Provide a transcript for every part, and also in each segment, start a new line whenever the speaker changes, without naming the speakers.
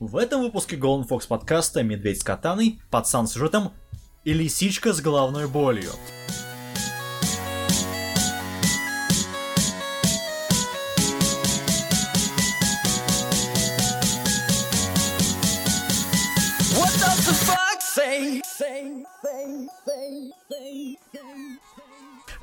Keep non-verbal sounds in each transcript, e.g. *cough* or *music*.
В этом выпуске Golden Fox подкаста «Медведь с катаной», пацан с сюжетом и лисичка с головной болью.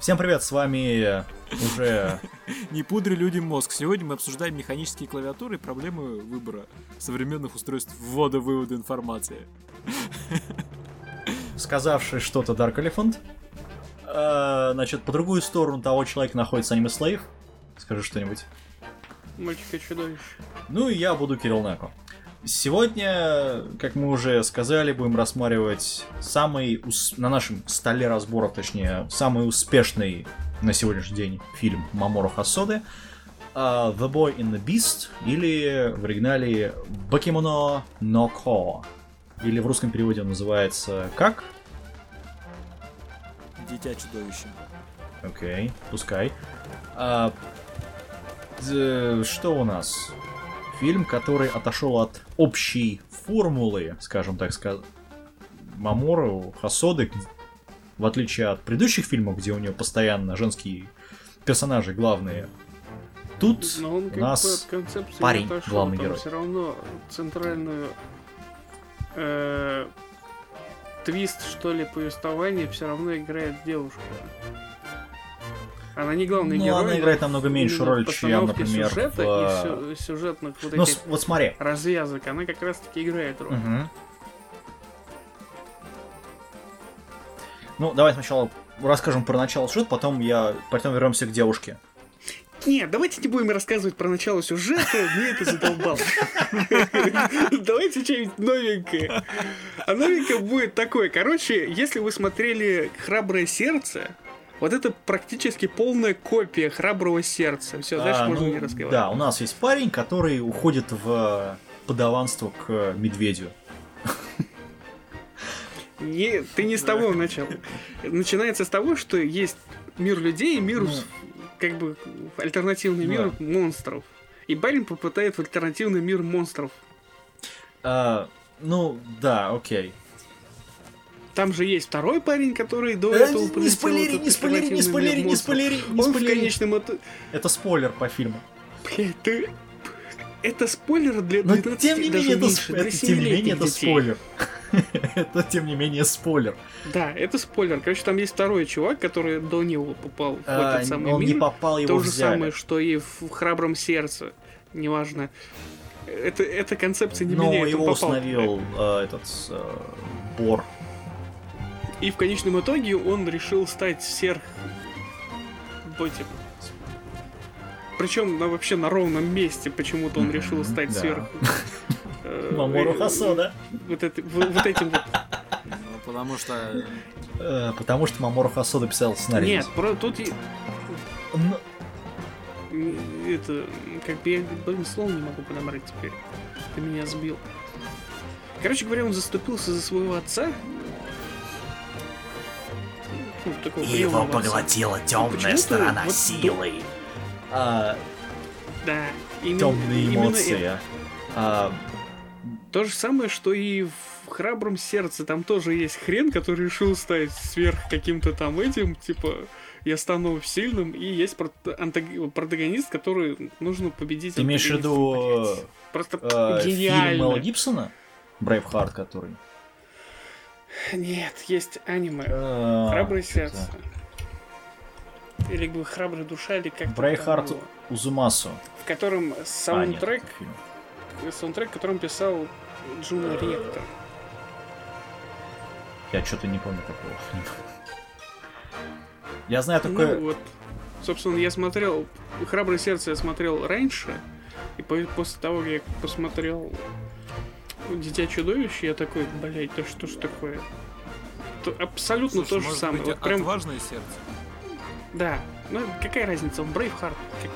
Всем привет, с вами уже... *laughs*
Не пудри людям мозг. Сегодня мы обсуждаем механические клавиатуры и проблемы выбора современных устройств ввода-вывода информации. *laughs*
сказавший что-то Dark Elephant. Э, Значит, по другую сторону того человека находится аниме Слейв. Скажи что-нибудь.
Мальчика чудовище.
Ну и я буду Кирилл Неко. Сегодня, как мы уже сказали, будем рассматривать самый, ус- на нашем столе разборов, точнее, самый успешный на сегодняшний день фильм Маморо Хасоды а, The Boy in the Beast, или в оригинале Бакимоно no. Или в русском переводе он называется как?
Дитя чудовище.
Окей, пускай. А, д- что у нас? Фильм, который отошел от общей формулы, скажем так сказать, Мамору, Хасоды, в отличие от предыдущих фильмов, где у нее постоянно женские персонажи главные. Тут
Но он
у нас парень,
отошел,
главный герой.
все равно центральную э, твист, что ли, повествования все равно играет девушка. Она не главный
ну,
герой.
она играет намного меньше роль, чем, например,
сюжета
в...
и сю- сюжетных вот
Ну,
этих
вот смотри.
развязок, она как раз таки играет роль.
Мгм. Ну, давай сначала расскажем про начало сюжета, потом я потом вернемся к девушке.
Нет, давайте не будем рассказывать про начало сюжета, мне это задолбало. Давайте что-нибудь новенькое. А новенькое будет такое. Короче, если вы смотрели «Храброе сердце», вот это практически полная копия «Храброго сердца». Все, дальше
А,
можно
ну,
не разговаривать.
Да, у нас есть парень, который уходит в подаванство к медведю.
Не- ты не с того начал. Начинается с того, что есть мир людей мир,
Ну.
как бы, альтернативный мир монстров. И парень попытает в альтернативный мир монстров.
А, ну, да, окей.
Там же есть второй парень, который до
Э,
этого
не
полетел
спойлери, не спойлери, не спойлери, не спойлери, не
Он в
спойлери.
конечном.
Это спойлер по фильму.
Блядь, ты... Это спойлер для
Но
12
тем не
даже
менее, это,
меньше, для
это- тем не менее,
7-летних
это
детей.
спойлер. *laughs* это, тем не менее, спойлер.
Да, это спойлер. Короче, там есть второй чувак, который до него попал в
А,
этот самый
он
мир.
не попал, его
То же
взяли.
самое, что и в храбром сердце. Неважно. Это, эта концепция не
Но
меняет. он
его
попал
установил э, этот э, Бор.
И в конечном итоге он решил стать сверх... Ботем. Причем на, вообще на ровном месте почему-то он решил стать
да.
сверх... *laughs* э,
Мамору Хасода.
Вот, это- вот- этим вот.
Ну, потому что
Э, потому что Мамору Хасода писал сценарий.
Нет, про, тут и-
Ну,
это, как бы я блин, слова не могу подобрать теперь. Ты меня сбил. Короче говоря, он заступился за своего отца. Ну, такого приемного отца.
темная
Почему-то
сторона
вот
силы. А,
Да, именно,
темные
именно
эмоции.
это.
А,
То же самое, что и в храбром сердце. Там тоже есть хрен, который решил стать сверх каким-то там этим, типа, я стану сильным, и есть протагонист, который нужно победить.
ты имеешь в виду
Просто
э, фильм
гениально.
Мела Гибсона? Брейвхарт, который.
Нет, есть аниме.
Э,
Храброе сердце. Или храбрая душа, или как
Braveheart Узумасу.
В котором
А, нет,
саундтрек, саундтрек, которым писал Джуна
Э,
Ректор.
Я что-то не помню такого. Я знаю только...
Ну вот, собственно, я смотрел «Храброе сердце» я смотрел раньше, и по- после того, как я посмотрел «Дитя чудовище», я такой, блять, да что ж такое? То- абсолютно
Слушай,
то же
может
самое.
быть,
Вот прям,
отважное сердце.
да. Ну, какая разница, он Брейвхарт, как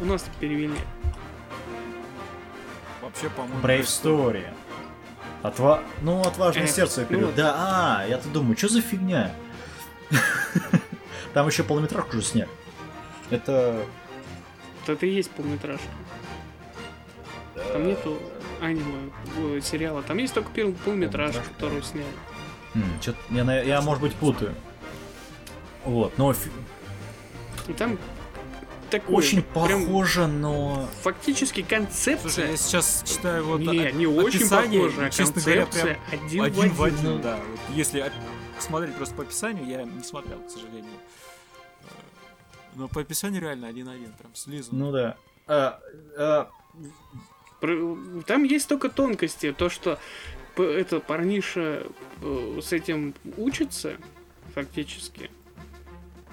у нас перевели.
Вообще, по-моему...
Brave Story. Отва... Ну, отважное
Э,
сердце я
ну
перевел. Да, а, я-то думаю, что за фигня? *laughs* Там еще полнометражку уже сняли. Это...
Это и есть полнометражка. Там нету аниме э, сериала. Там есть только первый полуметраж,
Полнометражка.
который сняли.
М, чё-то я, я, может быть, путаю. Вот, но
И там такое
очень похоже, но...
фактически концепция.
Слушай, я сейчас читаю вот
не,
о-
не очень
описание,
похоже, а
честно говоря,
концепция
прям
один,
один
в
в
один.
да. Вот если смотреть просто по описанию, я не смотрел, к сожалению. Э, Но по описанию реально один-один, прям слизан.
Ну да. А, а,
Там есть только тонкости, то, что это парниша э, с этим учится, фактически.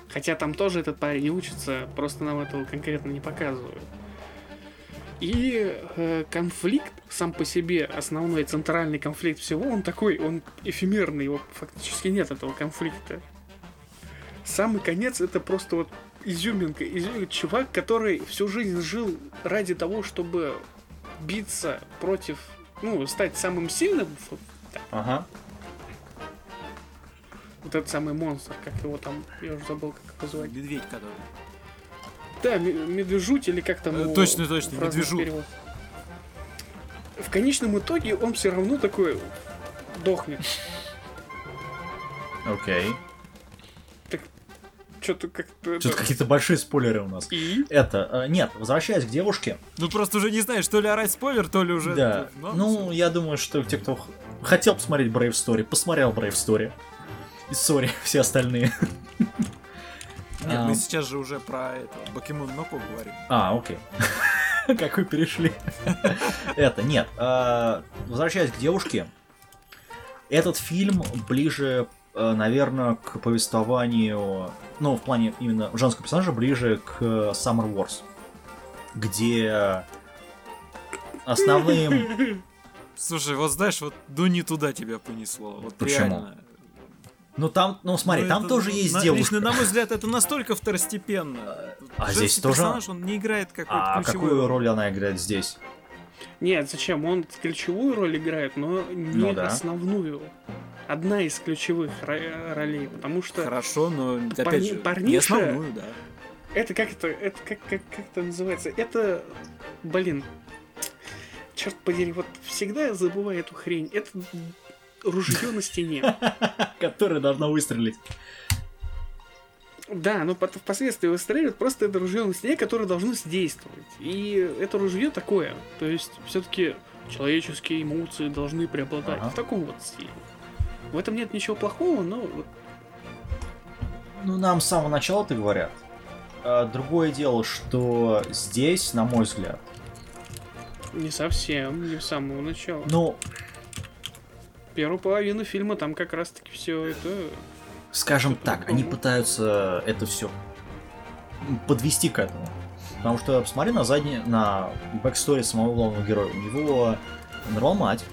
Хотя там тоже этот парень учится, просто нам этого конкретно не показывают. И э, конфликт сам по себе, основной центральный конфликт всего, он такой, он эфемерный, его фактически нет этого конфликта. Самый конец это просто вот изюминка, изю- чувак, который всю жизнь жил ради того, чтобы биться против, ну, стать самым сильным,
ага.
вот этот самый монстр, как его там, я уже забыл, как его звать.
Медведь который.
Да, медвежуть или как там
Э,
его
точно, точно, медвежут.
переводах. В конечном итоге он все равно такой дохнет.
Окей.
Что-то как-то... это-
Что-то какие-то большие спойлеры у нас.
И?
Это, э, нет, возвращаясь к девушке.
Ну просто уже не знаешь, то ли орать спойлер, то ли уже...
Да.
Ну,
Ну, я думаю, что те, кто хотел посмотреть Brave Story, посмотрел Brave Story. И сори, *laughs* все остальные.
Нет, мы сейчас же уже про это, Покемон Ноко говорим.
А, окей. *laughs* Как вы перешли. *laughs* Это, нет. а, Возвращаясь к девушке. Этот фильм ближе, наверное, к повествованию, ну, в плане именно женского персонажа, ближе к Summer Wars. Где основным... *laughs*
Слушай, вот знаешь, вот ну не туда тебя понесло. Вот
Почему?
реально.
Ну там, ну смотри,
Ну,
там
это,
тоже есть
на-
девушка.
Лично, на мой взгляд, это настолько второстепенно.
А
Женский
здесь тоже-
персонаж, он не играет какой-то
А
ключевой
какую роль она играет здесь?
Нет, зачем? Он ключевую роль играет, но не
Ну да.
основную. Одна из ключевых ро- ролей, потому что
Хорошо, но опять
Парни-
же, не
парниша-
основную, да.
это как это, это как, как, как это называется? Это, блин, черт подери, вот всегда я забываю эту хрень. Это ружье на стене. *laughs*
Которая должна выстрелить.
Да, но впоследствии выстреливает просто это ружье на стене, которое должно действовать. И это ружье такое. То есть, все-таки человеческие эмоции должны преобладать.
Ага.
В таком вот стиле. В этом нет ничего плохого, но
Ну, нам с самого начала-то говорят. А, другое дело, что здесь, на мой взгляд,
не совсем, не с самого начала.
ну,
Первую половину фильма там как раз-таки все это...
скажем
Что-то
так, они пытаются это все подвести к этому. Потому что посмотри на задний, на backstory самого главного героя. У него умерла мать.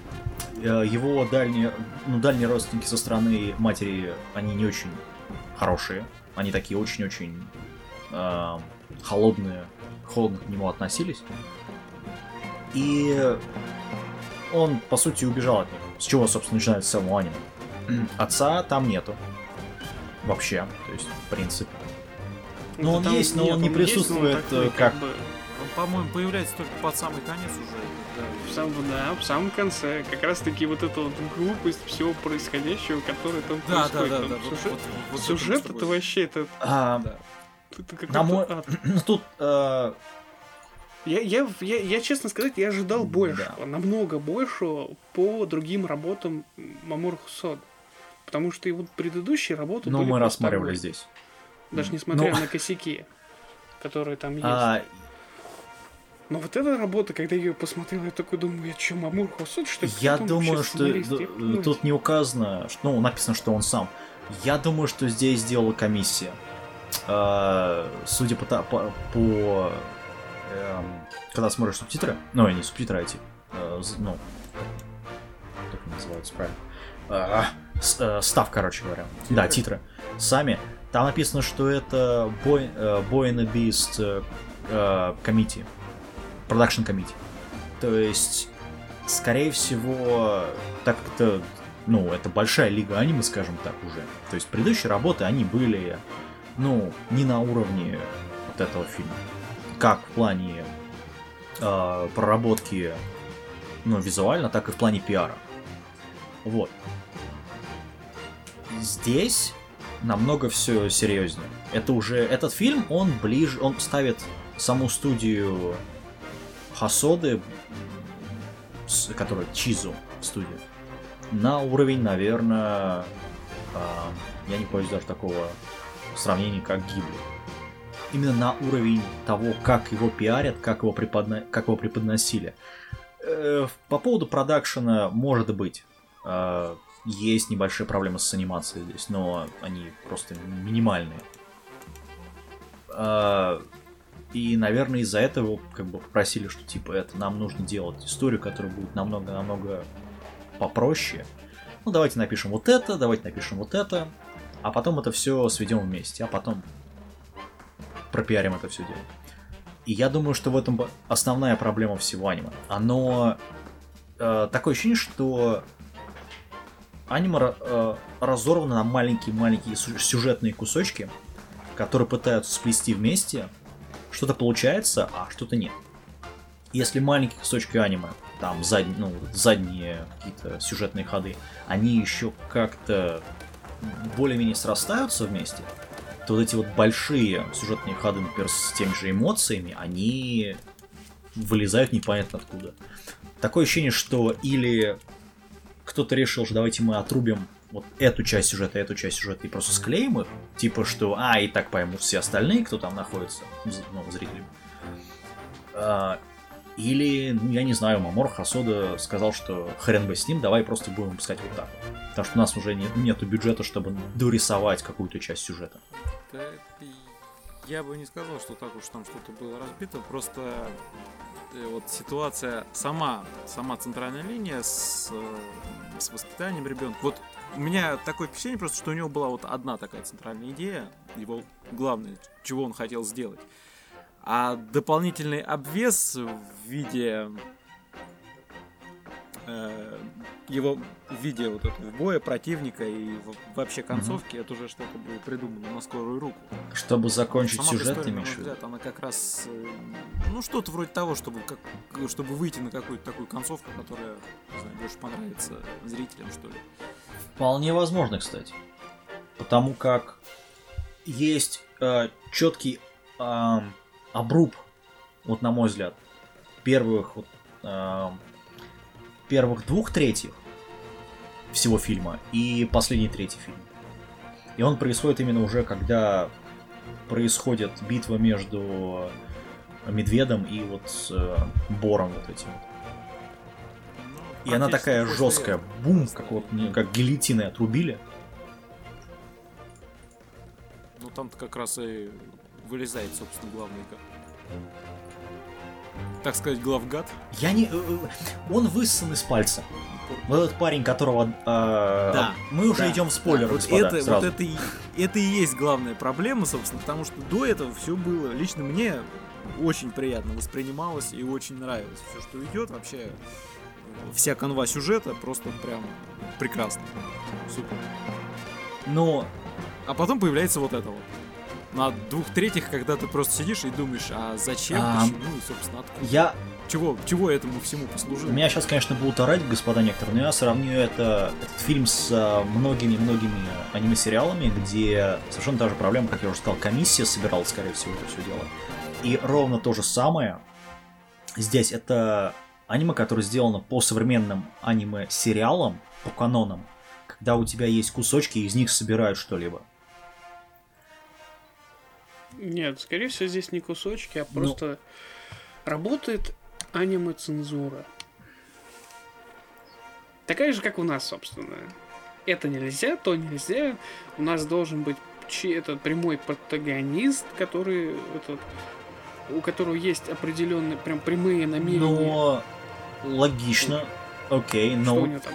Э, Его дальние, ну, дальние родственники со стороны матери, они не очень хорошие. Они такие очень-очень э, холодные, холодно к нему относились. И он, по сути, убежал от них. С чего, собственно, начинается само аниме. Отца там нету. Вообще, то есть, в принципе. Ну, он есть, но он
нет,
не
есть, но он
присутствует,
такой,
э, как-
бы,
Он, по-моему, появляется только под самый конец уже. Да.
в самом, да, в самом конце. Как раз-таки вот эта вот глупость всего происходящего, которое там
Да, да,
происходит.
да,
Там
да.
сюжет
вот- вот
сюжет
это
вообще, это,
А,
Да.
это какой-то
На мой-
ад. *clears throat*
ну, тут э,
Я, я, я, я, честно сказать, я ожидал большего,
Да.
намного большего по другим работам Мамор Хусод. Потому что его предыдущие работы
ну,
были
мы рассматривали
огонь.
здесь.
Даже несмотря
Ну.
на косяки, которые там есть.
А,
Но вот эта работа, когда я ее посмотрел, я такой думаю, я что, Мамур Хусод, что ли?
Я думаю, что
Я
тут не указано, что- ну, написано, что он сам. Я думаю, что здесь сделала комиссия. Э, Судя по, по, по, эм, когда смотришь субтитры, ну, не субтитры, а эти, э, ну, как они называются правильно, А, с- э, став, короче говоря, да, титры, сами, там написано, что это Boy, э, Boy and the Beast э, э, Committee, Production Committee. То есть, скорее всего, так как это, ну, это большая лига аниме, скажем так, уже. То есть, предыдущие работы, они были, ну, не на уровне вот этого фильма. Как в плане э, проработки ну, визуально, так и в плане пиара. Вот. Здесь намного все серьезнее. Это уже этот фильм, он ближе, он ставит саму студию Хасоды, которая Чизу студия, на уровень, наверное, а, я не боюсь даже такого сравнения, как Гибли. Именно на уровень того, как его пиарят, как его, преподно- как его преподносили. Э, По поводу продакшена, может быть, э, есть небольшие проблемы с анимацией здесь, но они просто минимальные. И, наверное, из-за этого как бы попросили, что типа это нам нужно делать историю, которая будет намного-намного попроще. Ну, давайте напишем вот это, давайте напишем вот это, а потом это все сведем вместе, а потом пропиарим это все дело. И я думаю, что в этом основная проблема всего аниме. Оно э, такое ощущение, что аниме э, разорвано на маленькие-маленькие сю- сюжетные кусочки, которые пытаются сплести вместе. Что-то получается, а что-то нет. Если маленькие кусочки аниме, там зад- ну, задние какие-то сюжетные ходы, они еще как-то более-менее срастаются вместе, то вот эти вот большие сюжетные ходы, например, с теми же эмоциями, они вылезают непонятно откуда. Такое ощущение, что или кто-то решил, что давайте мы отрубим вот эту часть сюжета, эту часть сюжета и просто склеим их, типа что, а, и так поймут все остальные, кто там находится, ну, зрители. А, или, ну, я не знаю, Мамор Хасода сказал, что хрен бы с ним, давай просто будем выпускать вот так. Потому что у нас уже нет, нету бюджета, чтобы дорисовать какую-то часть сюжета.
Да, я бы не сказал, что так уж там что-то было разбито, просто э, вот ситуация сама, сама центральная линия с, э, с воспитанием ребенка. Вот у меня такое впечатление просто, что у него была вот одна такая центральная идея, его главное, чего он хотел сделать. А дополнительный обвес в виде э, его в виде вот этого боя противника и вообще концовки, это уже что-то было придумано на скорую руку.
Чтобы закончить
Сама
сюжет,
история,
имеешь
взгляд, она как раз, э, ну, что-то вроде того, чтобы, как, чтобы выйти на какую-то такую концовку, которая, не знаю, больше понравится зрителям, что ли.
Вполне возможно, кстати. Потому как есть четкий обруб, вот на мой взгляд, первых вот, первых двух третьих всего фильма и последний третий фильм. И он происходит именно уже, когда происходит битва между медведом и вот э, бором вот этим.
Ну,
И она такая жесткая, бум, как вот как гильотиной отрубили.
Ну, там-то как раз и вылезает, собственно, главный, га- так сказать, главгад.
Я не, э, э, он высосан из пальца. Вот этот парень, которого, э,
Да,
мы уже
Да,
идем в спойлеры,
да, вот
господа,
это,
сразу.
вот это, и, это и есть главная проблема, собственно, потому что до этого все было, лично мне очень приятно воспринималось и очень нравилось. Все, что идет, вообще э, вся канва сюжета просто прям прекрасно. Супер.
Но
А потом появляется вот это вот. На двух третьих, когда ты просто сидишь и думаешь, а зачем,
А,
почему и, собственно, откуда.
я,
Чего, чего этому всему послужило?
меня сейчас, конечно, будут орать, господа некоторые, но я сравню это, этот фильм с э, многими-многими аниме-сериалами, где совершенно та же проблема, как я уже сказал, комиссия собирала, скорее всего, это все дело. И ровно то же самое здесь. Это аниме, которое сделано по современным аниме-сериалам, по канонам, когда у тебя есть кусочки, и из них собирают что-либо.
Нет, скорее всего, здесь не кусочки, а
Ну.
просто работает аниме-цензура. Такая же, как у нас, собственно. Это нельзя, то нельзя. У нас должен быть этот прямой протагонист, который этот, у которого есть определенные прям прямые намерения.
Но логично, окей,
Что у
но
него там?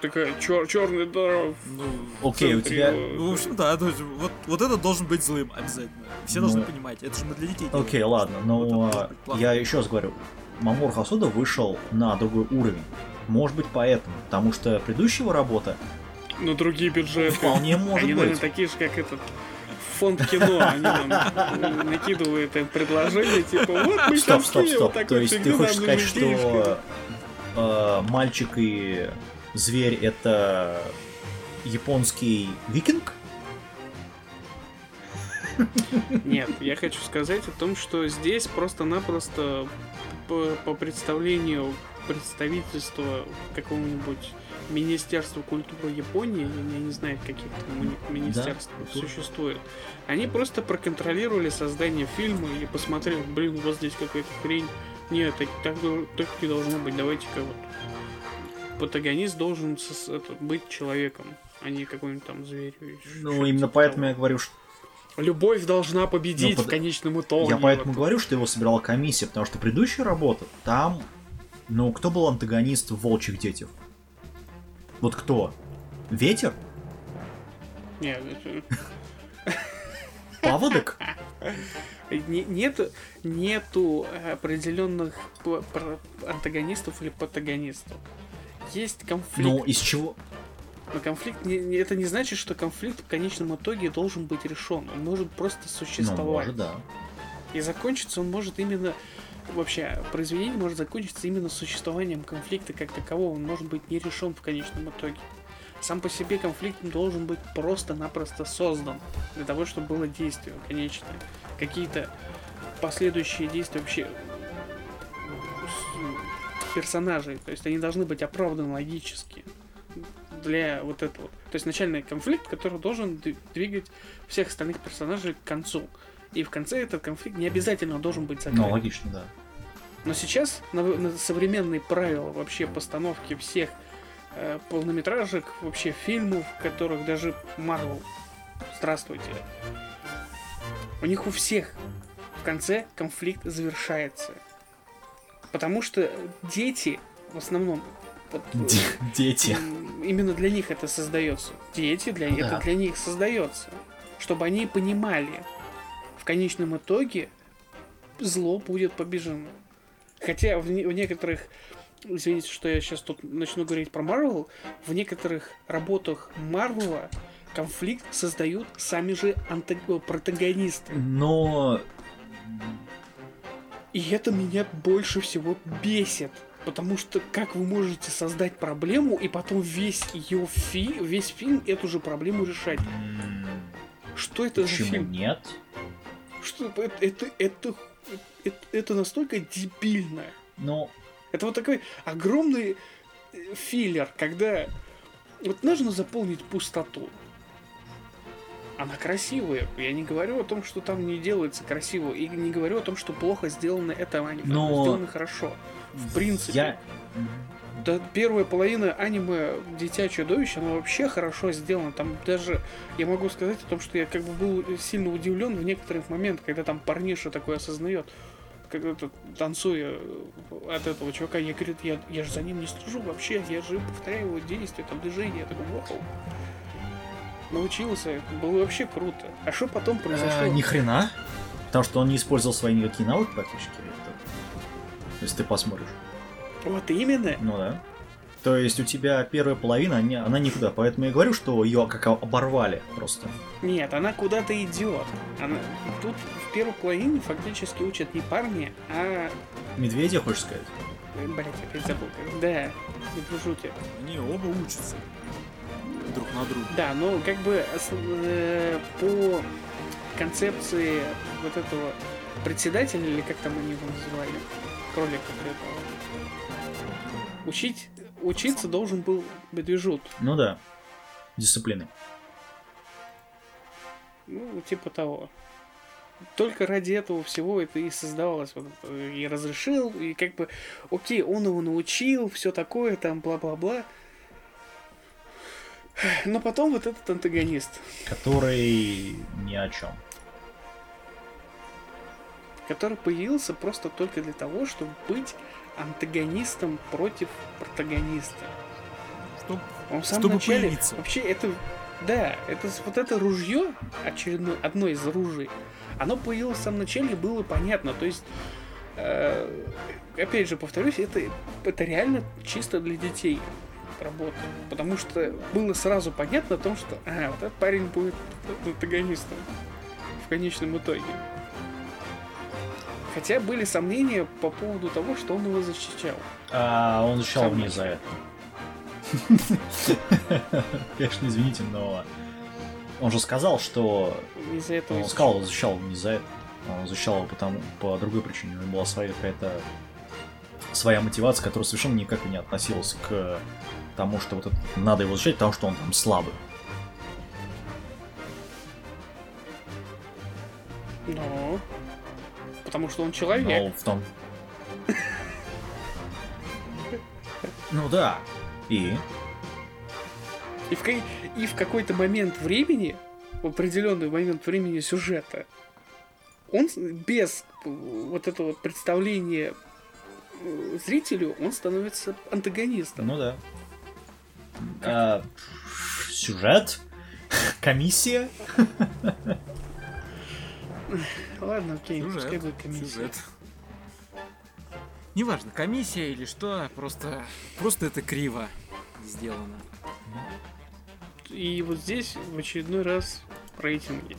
Такая черный дыра в
Ну,
окей, у тебя
его.
ну, в общем, да, то есть вот, вот это должен быть злым обязательно. Все должны
Ну.
понимать, это же мы для детей делаем.
Окей, ладно,
Вот
но
должен быть плохо.
я еще раз говорю, Мамор Хасуда вышел на другой уровень. Может быть поэтому, потому что предыдущего работа
Но другие бюджеты.
вполне может
Они, наверное,
быть.
такие же, как этот фонд кино. Они там э, накидывают им предложение, типа, вот мы
Стоп, стоп, стоп.
такой
То есть ты хочешь
нам
сказать,
нужны денежки».
что э, мальчик и зверь это японский викинг?
Нет, я хочу сказать о том, что здесь просто-напросто по, по представлению представительства какого-нибудь Министерства культуры Японии, я не знаю, каких там у министерств
культура.
существует, они просто проконтролировали создание фильма и посмотрели, блин, вот здесь какая-то хрень. Нет, так, так, так не должно быть, давайте-ка вот. Протагонист должен быть человеком, а не какой-нибудь там зверь.
Ну, именно поэтому я говорю, что
Любовь должна победить
Ну,
в
под-
конечном итоге.
я поэтому
Вот.
говорю, что его собирала комиссия, потому что предыдущая работа, там, ну, кто был антагонист в «Волчьих детях»? Вот кто? Ветер?
Нет, *laughs*
Паводок?
Не- нету, определенных антагонистов или протагонистов. Есть конфликт.
Ну, из чего?
Но конфликт не- это не значит, что конфликт в конечном итоге должен быть решен. Он может просто
Ну,
существовать.
может, да.
И закончиться он может именно вообще произведение может закончиться именно существованием конфликта как такового. Он может быть не решен в конечном итоге. Сам по себе конфликт должен быть просто-напросто создан для того, чтобы было действие конечное. Какие-то последующие действия вообще персонажей, то есть они должны быть оправданы логически для вот этого. То есть начальный конфликт, который должен двигать всех остальных персонажей к концу. И в конце этот конфликт не обязательно должен быть закрыт.
Ну, логично, да.
Но сейчас на, на современные правила вообще постановки всех э, полнометражек, вообще фильмов, которых даже Марвел, здравствуйте, у них у всех в конце конфликт завершается. Потому что дети в основном вот, э,
Дети.
Именно для них это создается. Дети, для,
Да.
это для них создается. Чтобы они понимали, в конечном итоге зло будет побеждено. Хотя в, в некоторых, извините, что я сейчас тут начну говорить про Марвел, в некоторых работах Марвела конфликт создают сами же антаг- протагонисты.
Но
И это меня больше всего бесит. Потому что как вы можете создать проблему и потом весь ее фи, весь фильм эту же проблему решать? Что это за
почему
фильм?
нет?
Что это, это, это, это, это настолько дебильно.
Ну,
Это вот такой огромный э, филлер, когда вот нужно заполнить пустоту. Она красивая. Я не говорю о том, что там не делается красиво. И не говорю о том, что плохо сделано это аниме.
Но-
сделано хорошо. В принципе.
я...
Да, первая половина аниме Дитя чудовище, она вообще хорошо сделана. Там даже я могу сказать о том, что я как бы был сильно удивлен в некоторых моментах, когда там парниша такой осознает, это танцуя от этого чувака, я говорю, я, я же за ним не слежу вообще, я же повторяю его действия, там движения, я такой, вау. Научился, было вообще круто. А что потом произошло?
Э, Ни хрена. Потому что он не использовал свои никакие навыки практически. Если ты посмотришь.
Вот именно.
Ну да. То есть у тебя первая половина, не- она никуда. Поэтому я говорю, что ее как оборвали просто.
Нет, она куда-то идет. Она... Тут в первой половине фактически учат не парни, а
Медведя, хочешь сказать?
Блять, опять забыл. как- Да, не дружу тебя.
Они оба учатся друг на друга.
Да, но как бы э, по концепции вот этого председателя, или как там они его называли, кролика этого, учить, учиться должен был медвежут.
Ну да. Дисциплины.
Ну, типа того. Только ради этого всего это и создавалось. Вот, и разрешил, и как бы, окей, он его научил, все такое, там, бла-бла-бла. *sighs* Но потом вот этот антагонист,
Который ни о чем.
который появился просто только для того, чтобы быть антагонистом против протагониста.
Чтоб
Он в самом
Чтобы
начале...
появиться.
Вообще, это... Да, это вот это ружье, очередное, одно из ружей, оно появилось в самом начале, было понятно. То есть, э, опять же, повторюсь, это, это реально чисто для детей работа. Потому что было сразу понятно о том, что а, вот этот парень будет антагонистом в конечном итоге. Хотя были сомнения по поводу того, что он его защищал.
А он защищал не
начал.
за это. Конечно, извините, но он же сказал, что
Из-за этого...
он сказал, защищал не за это. Он защищал его потому, по другой причине. У него была своя какая-то своя мотивация, которая совершенно никак не относилась к тому, что вот это, надо его защищать, потому что он там слабый.
Но... Потому что он человек.
Но в том... Ну да. И?
И, в, и в какой-то момент времени, в определенный момент времени сюжета, он без э, вот этого представления э, зрителю, он становится антагонистом.
Ну да. А, сюжет? Комиссия?
Ладно, окей, пускай
Сюжет.
будет комиссия.
Сюжет. Неважно, комиссия или что, просто, просто это криво сделано.
И вот здесь в очередной раз рейтинги.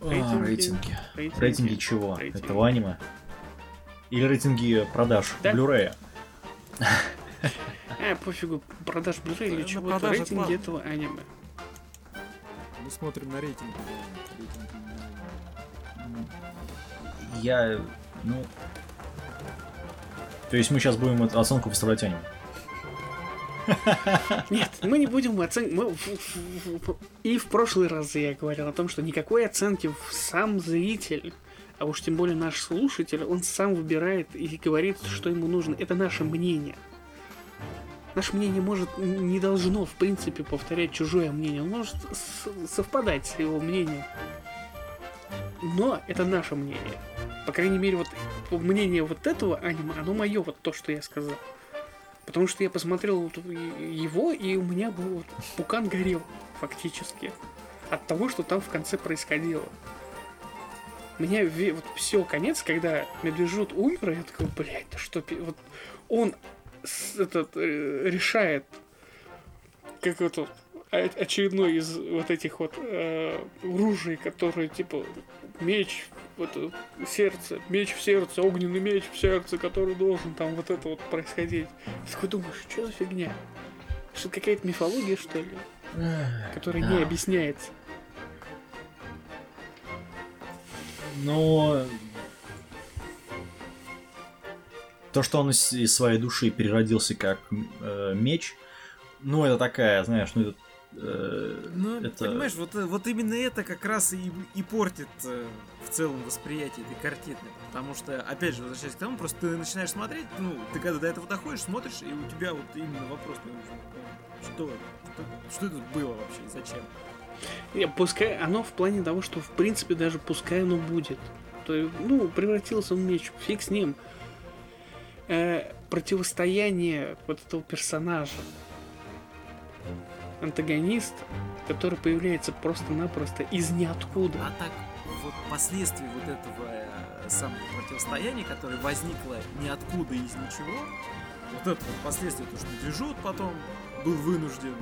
А,
Рейтинги.
рейтинги.
Рейтинги,
Рейтинги чего?
Рейтинги.
Этого аниме? Или рейтинги продаж
Да.
Blu-ray?
А, пофигу, продаж Blu-ray или
На
чего-то, рейтинги
мало.
этого аниме.
Мы смотрим на рейтинги. на-
Я, ну... То есть мы сейчас будем оценку выставлять аниме? *laughs*
Нет, мы не будем оценивать. И в прошлый раз я говорил о том, что никакой оценки в сам зритель, а уж тем более наш слушатель, он сам выбирает и говорит, что ему нужно. Это наше мнение. Наше мнение может не должно, в принципе, повторять чужое мнение. Он может совпадать с его мнением. Но это наше мнение. По крайней мере, вот мнение вот этого аниме, оно мое, вот то, что я сказал. Потому что я посмотрел вот его, и у меня был вот пукан горел, фактически. От того, что там в конце происходило. Меня ве- вот все, конец, когда Медвежут умер, я такой, блядь, да что, пи-» вот он этот, э, решает, как о- очередной из вот этих вот э, ружей, которые, типа, меч, вот, э, сердце, меч в сердце, огненный меч в сердце, который должен там вот это вот происходить. Ты такой думаешь, что за фигня? Что какая-то мифология, что ли? Которая не объясняется.
Но... То, что он из, из своей души переродился как э, меч, ну, это такая, знаешь, ну, это... э,
Ну,
это-
понимаешь, вот, э, вот именно это как раз и, и портит э, в целом восприятие этой картины. Потому что, опять же, возвращаясь к тому, просто ты начинаешь смотреть, ну, ты когда до этого доходишь, смотришь, и у тебя вот именно вопрос, ну, что, что, что это было вообще и зачем?
Не, пускай оно в плане того, что в принципе даже пускай оно будет. То есть, ну, превратился он в меч, фиг с ним. Э, противостояние вот этого персонажа. Антагонист, который появляется просто-напросто из ниоткуда.
А так, вот последствия вот этого э, самого противостояния, которое возникло ниоткуда из ничего, вот это вот последствия, то, что движут потом был вынужден,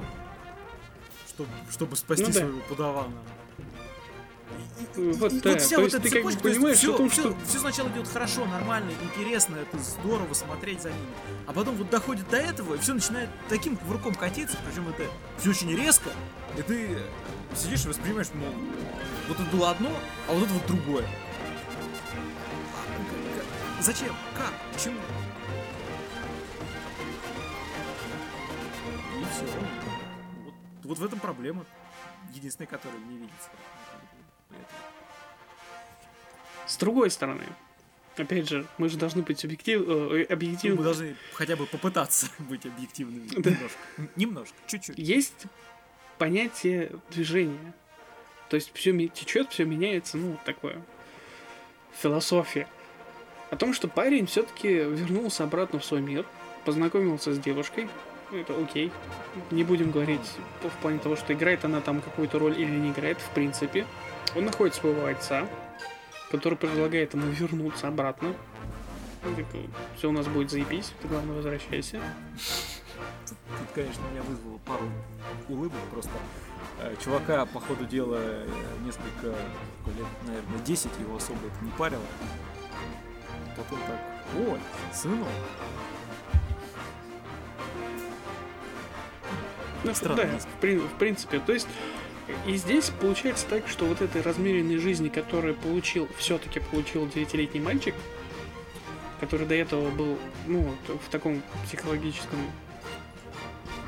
чтобы, чтобы спасти
Ну да.
своего подавана.
Вот
и
да,
вся
то
вот эта
ты как бы
цепочка,
понимаешь о том,
всё-
что-
всё сначала идет хорошо, нормально, интересно, это здорово смотреть за ними. А потом вот доходит до этого, и все начинает таким кувырком катиться, причем это все очень резко, и ты сидишь и воспринимаешь, мол, вот это было одно, а вот это вот другое. Зачем? Как? Почему? И все. Вот, вот в этом проблема. Единственная, которая мне видится.
С другой стороны, опять же, мы же должны быть объектив... э,
Мы
объективны.
должны хотя бы попытаться *laughs* быть объективными.
Да.
Немножко. Немножко, чуть-чуть.
Есть понятие движения. То есть все течет, все меняется, ну, такое. Философия. О том, что парень все-таки вернулся обратно в свой мир, познакомился с девушкой. Это окей. Не будем говорить в плане того, что играет она там какую-то роль или не играет, в принципе. Он находит своего отца, который предлагает ему вернуться обратно. Все у нас будет заебись, ты главное возвращайся.
Тут, конечно, меня вызвало пару улыбок просто. э, чувака, по ходу дела, э, несколько сколько лет, наверное, 10 его особо это не парило. Потом так, ой, сынок.
Ну,
Странно.
да, в, в принципе. То есть, и здесь получается так, что вот этой размеренной жизни, которую получил, все-таки получил девятилетний мальчик, который до этого был, ну, в таком психологическом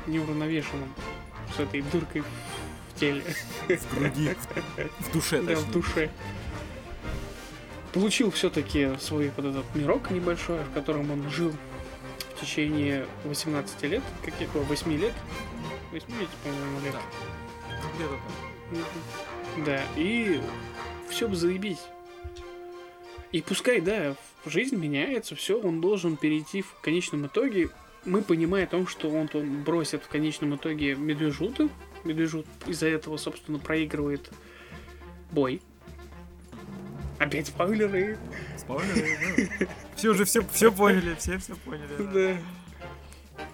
неуравновешенном, с этой дыркой в теле,
В груди, в душе,
да, в душе. Получил все-таки свой вот этот мирок небольшой, в котором он жил в течение 18 лет, каких 8 лет, 8, по-моему, лет.
Да.
Да, и все бы заебись. И пускай, да, жизнь меняется, все, он должен перейти в конечном итоге. Мы понимаем о том, что он, он бросит в конечном итоге медвежута. Медвежут из-за этого, собственно, проигрывает бой. Опять спойлеры.
Спойлеры, Все уже все, все поняли, все все поняли. да.
Да.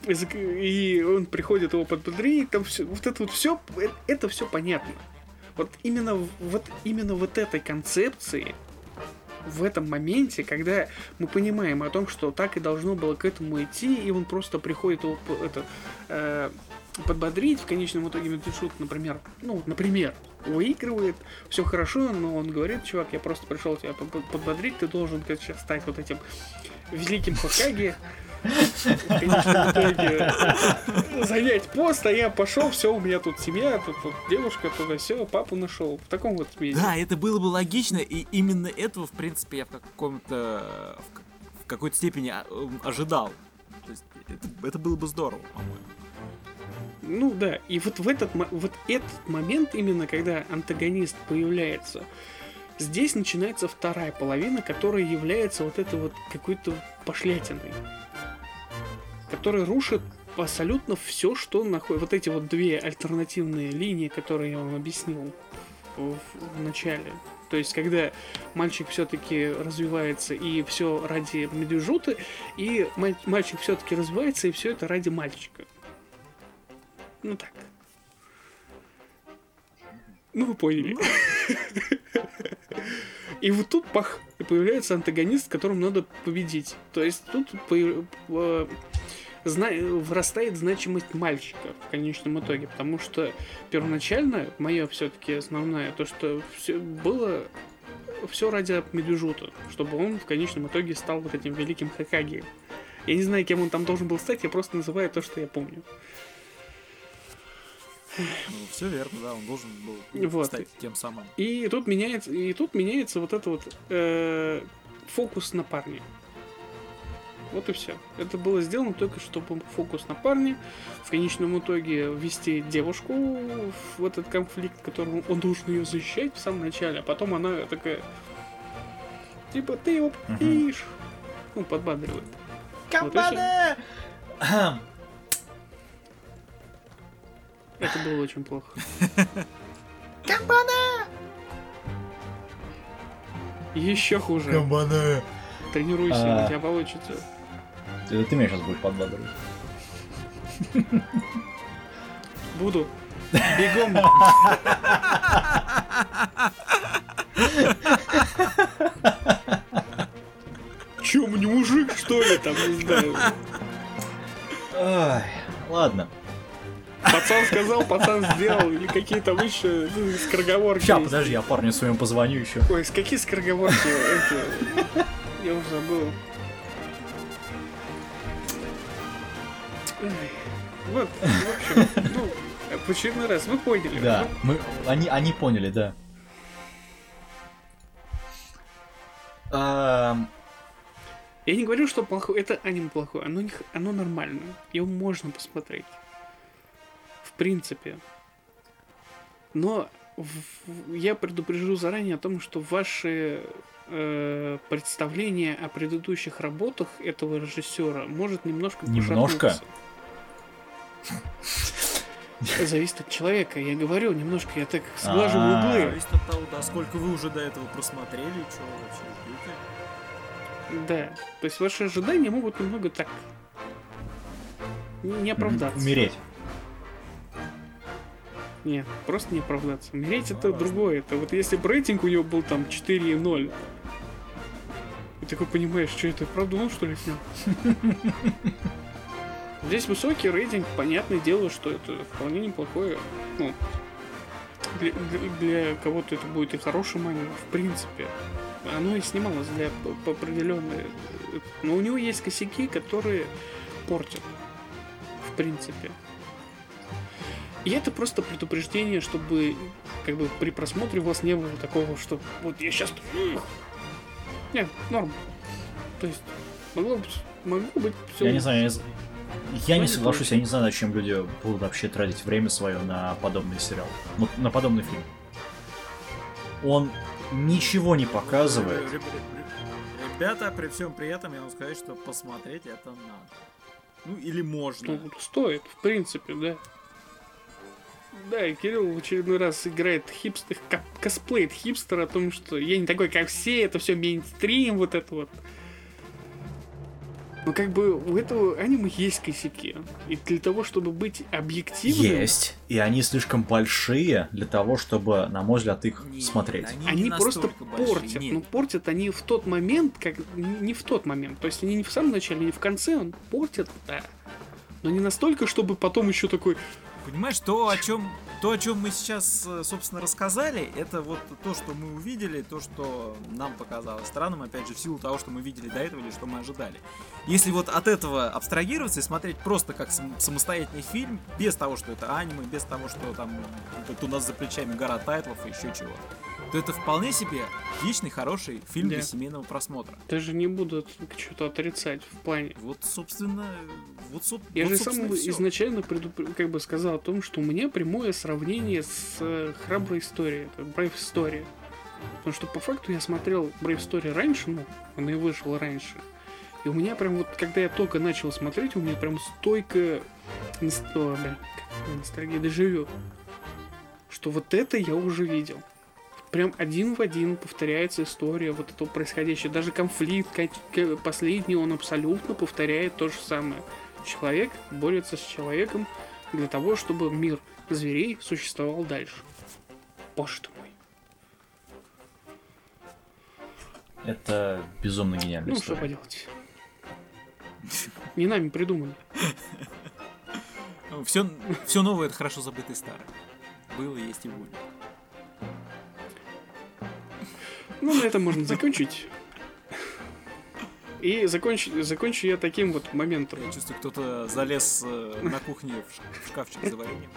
И он приходит его подбодрить, там все, вот это вот все, это все понятно. Вот именно, вот именно вот этой концепции, в этом моменте, когда мы понимаем о том, что так и должно было к этому идти, и он просто приходит его это, э, подбодрить, в конечном итоге Медведшут, например, ну, например, выигрывает, все хорошо, но он говорит, чувак, я просто пришел тебя под- подбодрить, ты должен сейчас стать вот этим великим В итоге занять пост, а я пошел, все, у меня тут семья, тут вот девушка, туда все, папу нашел. В таком вот виде.
Да, это было бы логично, и именно этого, в принципе, я в каком-то в, какой-то степени а, м, ожидал. То есть это, это было бы здорово, по-моему.
Ну да, и вот в этот, вот этот момент, именно когда антагонист появляется, здесь начинается вторая половина, которая является вот этой вот какой-то пошлятиной. Которая рушит абсолютно все, что находит. Вот эти вот две альтернативные линии, которые я вам объяснил в, в начале. То есть, когда мальчик все-таки развивается и все ради медвежуты, и маль- мальчик все-таки развивается, и все это ради мальчика. Ну так. Ну, вы поняли. И вот тут пах, и появляется антагонист, которым надо победить. То есть тут появ- э, зна- вырастает значимость мальчика в конечном итоге, потому что первоначально мое все-таки основное то, что все было все ради медвежута, чтобы он в конечном итоге стал вот этим великим Хакаги. Я не знаю, кем он там должен был стать, я просто называю то, что я помню.
Ну, все верно, да, он должен был
Вот.
стать тем самым.
И тут меняется, и тут меняется вот это вот э, фокус на парне. Вот и все. Это было сделано только чтобы фокус на парне, в конечном итоге ввести девушку в этот конфликт, который он должен ее защищать в самом начале, а потом она такая, типа, ты его победишь. Ну, подбадривает. Вот всё.
Кабана!
Это было очень плохо. *laughs* Еще хуже.
Кабана!
Тренируйся,
А.
у тебя получится.
Это ты меня сейчас будешь подбадривать. *laughs*
Буду. Бегом. *laughs* Че, мне мужик, что ли, там, не знаю.
Ай, ладно.
Пацан сказал, пацан сделал, или какие там еще ну, скороговорки.
Сейчас, подожди, я парню своему позвоню еще.
Ой, с какие скороговорки эти? Я уже забыл. Вот, в общем, ну, в очередной раз, вы поняли.
Да,
Ну,
мы, они, они поняли, да.
Я не говорю, что плохое, это аниме плохое, оно, не оно нормальное, его можно посмотреть. В принципе. Но в- в- я предупрежу заранее о том, что ваши э, представления о предыдущих работах этого режиссера может немножко
Немножко?
Зависит от человека. Я говорю, немножко я так сглаживаю
А.
углы.
Зависит от того, да, сколько вы уже до этого просмотрели, что вообще ждете.
Да. То есть ваши ожидания могут немного так не оправдаться.
Умереть.
Нет, просто не оправдаться. Умереть это другое. Это вот если бы рейтинг у него был там 4,0, и такой понимаешь, что это, правда он что ли снял? Здесь высокий рейтинг, понятное дело, что это вполне неплохое. Ну, для, для- кого-то это будет и хорошим аниме, в принципе. Оно и снималось для по определенной... Но у него есть косяки, которые портят. В принципе. И это просто предупреждение, чтобы как бы при просмотре у вас не было такого, что вот я сейчас... Не, норм. То есть могло быть, могло быть все...
Я не знаю, я, я не соглашусь, я не знаю, зачем люди будут вообще тратить время свое на подобный сериал. Вот на подобный фильм. Он ничего не показывает.
Реб- реб- Ребята, при всем при этом я вам сказать, что посмотреть это надо. Ну или можно.
Ну, стоит, в принципе, да. Да, и Кирилл в очередной раз играет хипстер, ко- косплеит хипстера о том, что я не такой, как все, это все мейнстрим, вот это вот. Но как бы у этого аниме есть косяки. И для того, чтобы быть объективным,
Есть. И они слишком большие для того, чтобы, на мой взгляд, их
Нет,
смотреть.
они
они
не
просто
большие,
портят.
нет.
Ну, портят они в тот момент, как не в тот момент. То есть они не в самом начале, не в конце, он портят, да. Но не настолько, чтобы потом еще такой,
Понимаешь, то, о чем то, о чем мы сейчас, э, собственно, рассказали, это вот то, что мы увидели, то, что нам показалось странным, опять же, в силу того, что мы видели до этого или что мы ожидали. Если вот от этого абстрагироваться и смотреть просто как сам- самостоятельный фильм, без того, что это аниме, без того, что там вот у нас за плечами гора тайтлов и еще чего-то, то это вполне себе отличный, хороший фильм
Да.
для семейного просмотра.
даже не буду что-то отрицать в плане.
Вот, собственно, вот, соб-
Я
вот,
же сам
и всё.
изначально предупр- как бы сказал о том, что у меня прямое сравнение с э, храброй историей, это Brave Story. Потому что по факту я смотрел Brave Story раньше, ну, он и вышел раньше. И у меня прям вот, когда я только начал смотреть, у меня прям стойко ностальгия дежавю. Что вот это я уже видел. Прям один в один повторяется история вот этого происходящего. Даже конфликт последний, он абсолютно повторяет то же самое. Человек борется с человеком для того, чтобы мир зверей существовал дальше. Боже ты мой.
Это безумно гениальная
Ну, что поделать. Не нами придумали.
Все, все новое это хорошо забытый старый. Было, есть и будет.
Ну, на этом можно закончить. И закончу, закончу я таким вот моментом.
Я чувствую, кто-то залез э, на кухне в шкафчик за вареньем.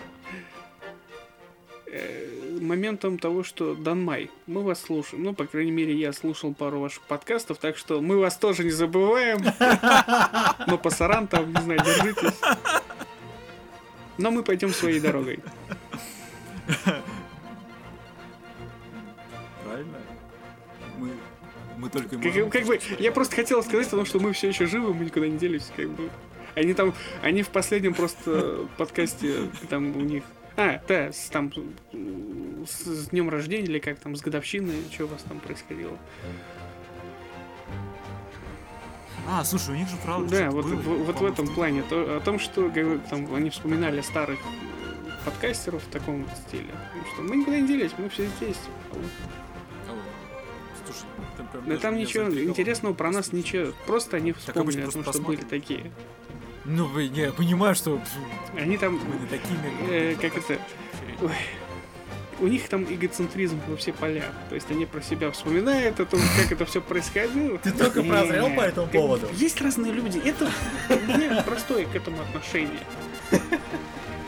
Э, моментом того, что Данмай, мы вас слушаем. Ну, по крайней мере, я слушал пару ваших подкастов, так что мы вас тоже не забываем. Но пасаран там, не знаю, держитесь. Но мы пойдем своей дорогой.
Мы только
Как,
можем
как бы, я просто хотел сказать, потому что мы все еще живы, мы никуда не делись, как бы. Они там, они в последнем просто подкасте, там у них... А, да, с, там, с, с днем рождения или как там, с годовщиной, что у вас там происходило.
А, слушай, у них же правда
Да, вот,
было,
в, вот в этом плане. То, о том, что как там, они вспоминали старых подкастеров в таком вот стиле. Потому что мы никуда не делись, мы все здесь.
Слушай, там даже
там ничего интересного про нас ничего. Просто они
обычно
вспомнили о том, что были такие.
Ну, вы, я понимаю, что
Они там
мы не такими.
Э, как это? Ой. У них там эгоцентризм во все поля. То есть они про себя вспоминают о том, как это все происходило.
Ты только прозрел по этому поводу?
Есть разные люди. Это у меня простое к этому отношение.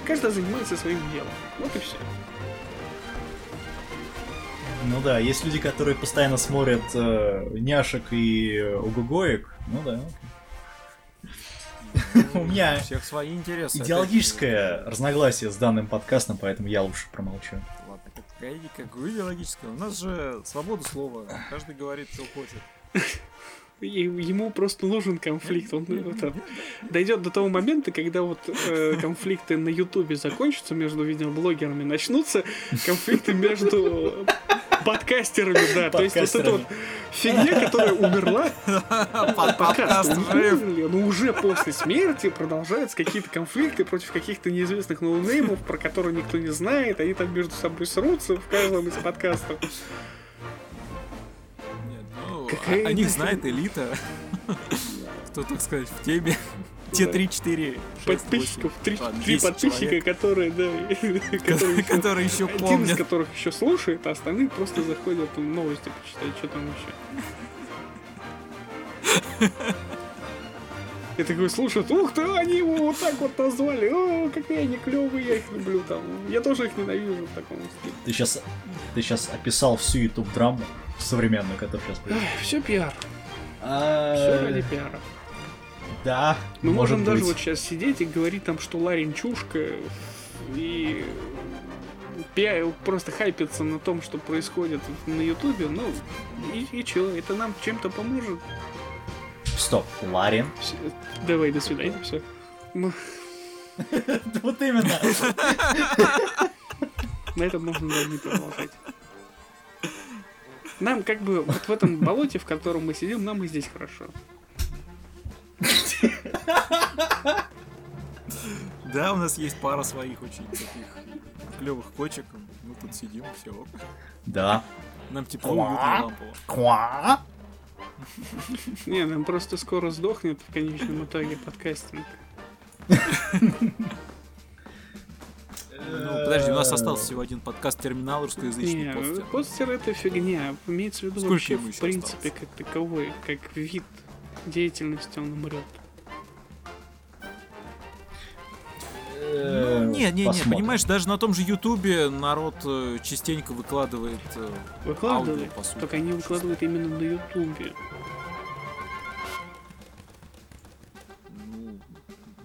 Каждый занимается своим делом. Вот и все.
Ну да, есть люди, которые постоянно смотрят э, няшек и угугоек. Ну да. У меня
всех свои интересы.
идеологическое разногласие с данным подкастом, поэтому я лучше промолчу.
Ладно, какое идеологическое? У нас же свобода слова. Каждый говорит, что хочет.
И ему просто нужен конфликт. Он это, дойдет до того момента, когда вот э, конфликты на Ютубе закончатся между видеоблогерами, начнутся конфликты между подкастерами, да. То есть вот эта вот фигня, которая умерла,
Подкаст
подкаст
жив.
умерли, но уже после смерти продолжаются какие-то конфликты против каких-то неизвестных ноунеймов, про которые никто не знает, они там между собой срутся в каждом из подкастов. Какая
о- них знает элита. *laughs* Кто, так сказать, в теме. Те
Да.
3-4
Подписчиков, три, три подписчика, которые, да, *laughs* которые еще-
которые еще *laughs*
один из
помнят.
которых еще слушает, а остальные просто заходят в новости почитать, что там еще. И такой слушают, ух ты, они его вот так вот назвали, о, какие они клевые, я их люблю там. Я тоже их ненавижу в таком стиле.
Ты сейчас, ты сейчас описал всю YouTube драму современную, которая сейчас происходит.
Все пиар,
А,
все ради пиара.
Да,
Мы можем даже вот сейчас сидеть и говорить там, что Ларин чушка и просто хайпиться на том, что происходит на Ютубе, ну и, и чё, это нам чем-то поможет.
Стоп, Ларин.
Давай, до свидания, все. *laughs*
Вот именно.
На этом можно даже не продолжать. Нам как бы вот в этом болоте, в котором мы сидим, нам и здесь хорошо.
Да, у нас есть пара своих очень таких клевых кочек. Мы тут сидим, все.
Да.
Нам тепло, уютно, лампово. *laughs*
Не, нам просто скоро сдохнет в конечном итоге подкастинг.
Ну, подожди, у нас остался всего один подкаст терминал русскоязычный
Не,
постер.
постер это фигня. Имеется в виду
Сколько
вообще в принципе
осталось?
как таковой, как вид деятельности он умрет.
Ну, не, не, не,
посмотрим.
понимаешь, даже на том же Ютубе народ э, частенько выкладывает э,
Выкладывают,
аудио, по сути.
только они выкладывают именно на Ютубе.
Ну,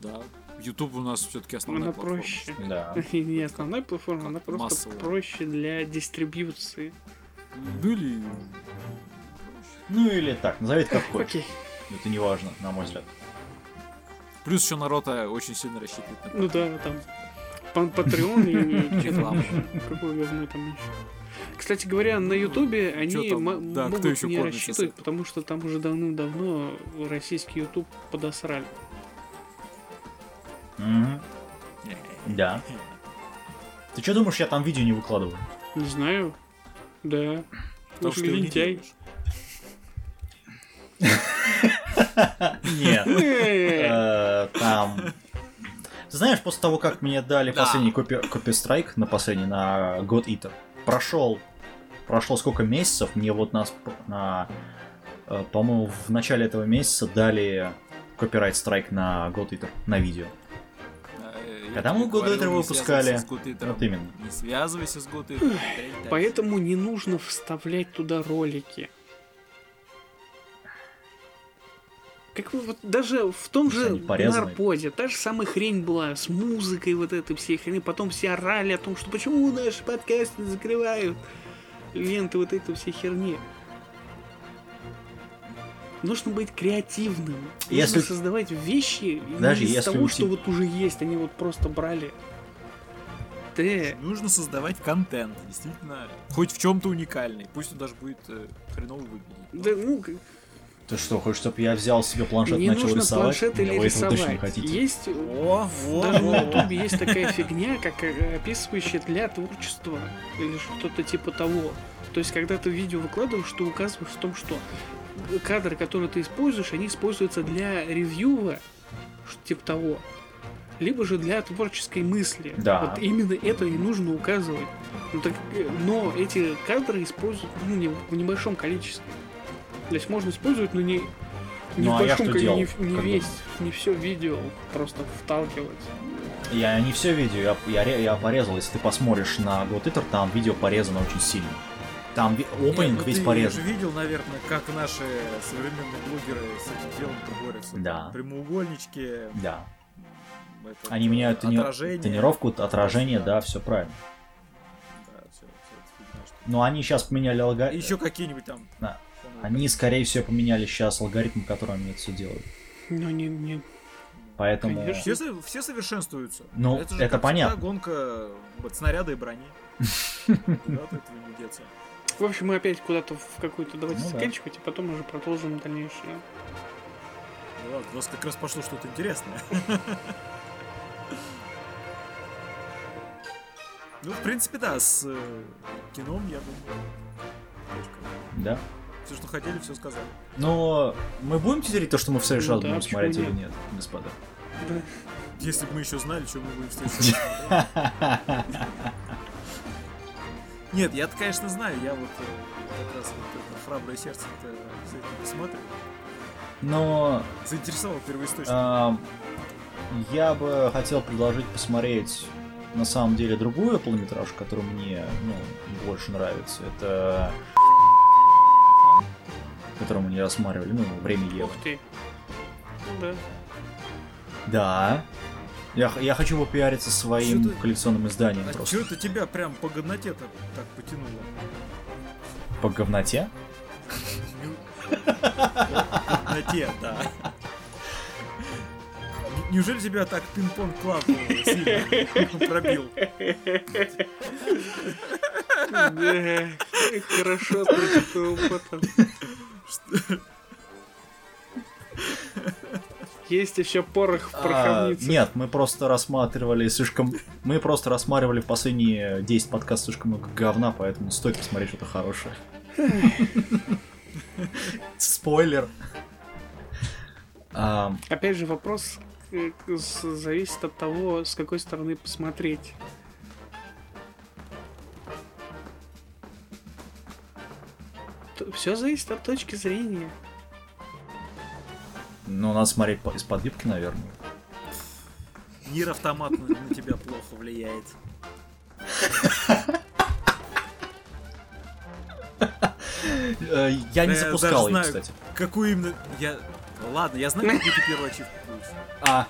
да. Ютуб у нас все-таки основная
Она
платформа.
проще.
Да. *laughs* *laughs*
Не основная платформа, она просто
массовая.
проще для дистрибьюции.
Ну или...
Ну или так, назови это как хочешь. Это не важно, на мой взгляд.
Плюс еще народ э, очень сильно рассчитывает на
Ну да, там Патреон и
Реклама.
Какое говно там еще? Кстати говоря, на Ютубе они
там?
м-
Да, кто
могут
еще
не рассчитывать, потому что там уже давным-давно российский Ютуб подосрали.
Мгм. Да. Ты что думаешь, я там видео не выкладываю?
Не знаю. Да.
Потому что
лентяй.
Нет.
Э,
Там... Знаешь, после того, как мне дали
Да.
последний копи, копи-страйк на последний, на God Eater, прошел, прошло сколько месяцев, мне вот нас, на, э, по-моему, в начале этого месяца дали копирайт страйк на God Eater, на видео.
Э, я
Когда мы
говорил,
Eater выпускали, вот именно.
Не связывайся с Good Eater.
Поэтому не нужно вставлять туда ролики. Как вы вот даже в том
Если
же нарподе, та же самая хрень была с музыкой вот этой всей хрени, потом все орали о том, что почему наши подкасты закрывают ленты вот этой всей херни. Нужно быть креативным.
Если-
Нужно создавать вещи
Даже
не из
если
того,
у
что вот уже есть, они вот просто брали. Ты
Нужно создавать контент, действительно, хоть в чем-то уникальный. Пусть он даже будет э, хреново выглядеть. но-
да, ну,
Ты что, хочешь, чтобы я взял себе планшет и
не
начал
нужно
рисовать?
планшет или рисовать.
хотите.
Есть
О, во,
Даже на ютубе есть такая фигня, как э, описывающая для творчества или что-то типа того. То есть, когда ты видео выкладываешь, ты указываешь в том, что кадры, которые ты используешь, они используются для ревьюва, типа того. Либо же для творческой мысли.
Да.
Вот именно это и нужно указывать. Ну, так, э, но эти кадры используют ну, не, в небольшом количестве. То есть можно использовать, но не, не
Ну,
в
а я
большом
что
ко-
делал?
не, не
Как бы?
весь, не все видео просто вталкивать.
Я не все видео, я, я, я порезал. Если ты посмотришь на God Eater, там видео порезано очень сильно. Там опенинг
ну
весь
ты
порезан.
же видел, наверное, как наши современные блогеры с этим делом борются.
Да.
Прямоугольнички.
Да.
этот,
Они меняют тони-
отражение.
тонировку, отражение, да, все правильно.
Да,
Но они сейчас поменяли алгоритм.
Еще какие-нибудь там.
Да. Они, скорее всего, поменяли сейчас алгоритм, которым они это все делают.
Ну, не, не,
Поэтому...
Конечно.
Все, все совершенствуются.
Ну, это
как
понятно.
всегда, гонка вот, снаряда и брони. *laughs* Куда от этого не деться.
В общем, мы опять куда-то в какую-то давайте
Ну да.
заканчивать, и потом уже продолжим дальнейшее.
Ну ладно, у вас как раз пошло что-то интересное. *laughs* Ну, в принципе, да, с э, кином, я думаю,
Да.
Все, что хотели, все сказали.
Но мы будем теперь то, что мы в следующий
Ну
раз
да,
будем смотреть или
нет?
господа?
Да.
Если бы мы еще знали, что мы будем в следующий раз. Нет, я-то, конечно, знаю, я вот э, как раз вот это храброе сердце обязательно посмотрю.
Но
Заинтересовал первоисточник.
ам, я бы хотел предложить посмотреть на самом деле другую полнометражку, которая мне ну, больше нравится. Это которую мы не рассматривали, ну, время Евы.
Ух ты. Ну да.
Да. Я, я хочу попиариться своим
Чё ты-
коллекционным изданием
А
просто.
что это тебя прям по годноте так, так потянуло?
По говноте?
На те, да. Не- Неужели тебя так пинг-понг клаву сильно пробил?
Да. Хорошо, его потом. Есть еще порох в
А,
пороховнице.
нет, мы просто рассматривали слишком... Мы просто рассматривали последние 10 подкастов слишком много говна, поэтому стоит посмотреть что-то хорошее. Спойлер. А,
Опять же, вопрос э, зависит от того, с какой стороны посмотреть. Все зависит от точки зрения.
Ну, надо смотреть по- из-под юбки, наверное.
Мир автомат на на тебя плохо влияет.
Э, Я не
я
запускал
знаю.
кстати.
Какую именно... Я... Ладно, я знаю, какую ты первую ачивку будешь.
А,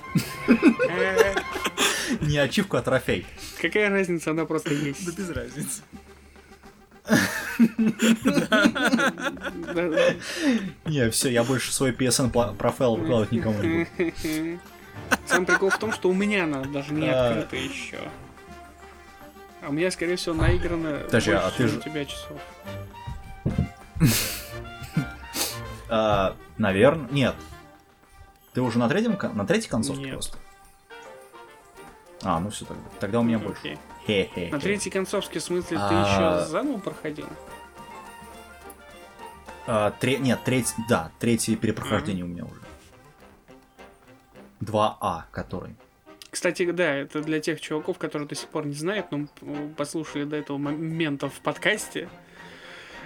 Э, *laughs*
не ачивку, а трофей.
Какая разница, она просто есть.
Да без разницы.
Не, все, я больше свой PSN профайл выкладывать никому не буду.
Сам прикол в том, что у меня она даже не
А.
открыта еще. А у меня, скорее всего, наиграно
Подожди,
больше,
а ты же-
у тебя часов.
А, Наверное, нет. Ты уже на третьем, на третьей концовке
Нет.
просто? А, ну все тогда. Тогда у меня больше.
На третьей концовке, в смысле, ты
А.
еще заново проходил?
А, тре- Нет, треть, да, третье перепрохождение у меня уже. 2А, который.
Кстати, да, это для тех чуваков, которые до сих пор не знают, но м, послушали до этого момента в подкасте,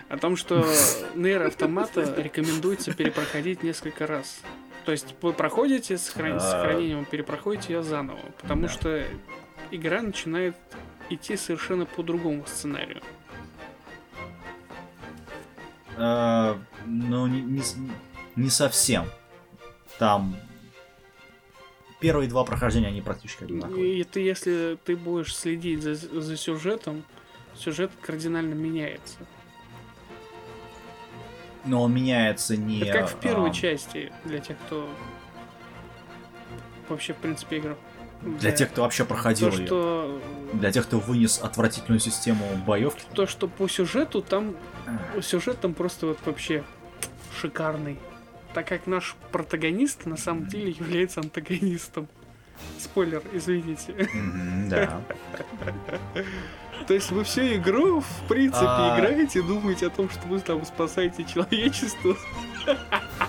о том, что *laughs* Нейр Автомата рекомендуется перепроходить несколько раз. То есть вы проходите с хран- с
А.
сохранением, перепроходите ее заново, потому
Да.
что игра начинает идти совершенно по другому сценарию.
А, Ну, не, не не совсем. Там первые два прохождения, они практически одинаковые.
И ты, если ты будешь следить за, за сюжетом, сюжет кардинально меняется.
Но он меняется не...
Это как в первой
а,
части, для тех, кто вообще, в принципе, играл.
Для тех, кто вообще проходил
то,
ее.
что,
Для тех, кто вынес отвратительную систему боевки.
то, что по сюжету там сюжет там просто вот вообще шикарный. Так как наш протагонист на самом деле является антагонистом. Спойлер, извините.
Да. *laughs*
То есть вы всю игру, в принципе,
А.
играете, думаете о том, что вы там спасаете человечество. *laughs*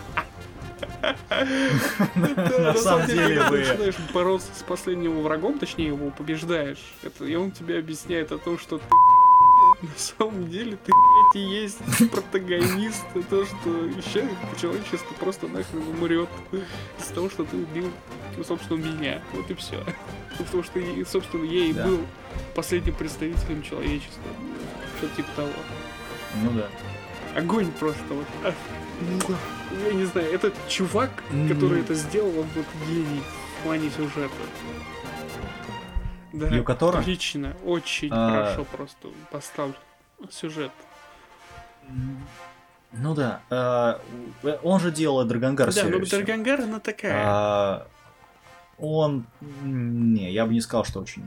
*laughs*
На самом деле
ты начинаешь бороться с последним врагом, точнее его побеждаешь, и он тебе объясняет о том, что ты *laughs* на самом деле ты блядь, и есть протагонист, то, что еще человечество просто нахрен умрет из-за того, что ты убил, ну, собственно, меня. Вот и все. Потому что, собственно, я и
Да.
был последним представителем человечества. Что-то типа того.
Ну да.
Огонь просто вот. Муа. Я не знаю, этот чувак, который это сделал, он вот гений в плане сюжета. Да,
Юкатора?
отлично, очень
А.
хорошо просто поставлен сюжет.
Ну да. а, Он же делал Драгонгар
да, но
всю.
Даргангар, она такая.
А, Он... Не, я бы не сказал, что очень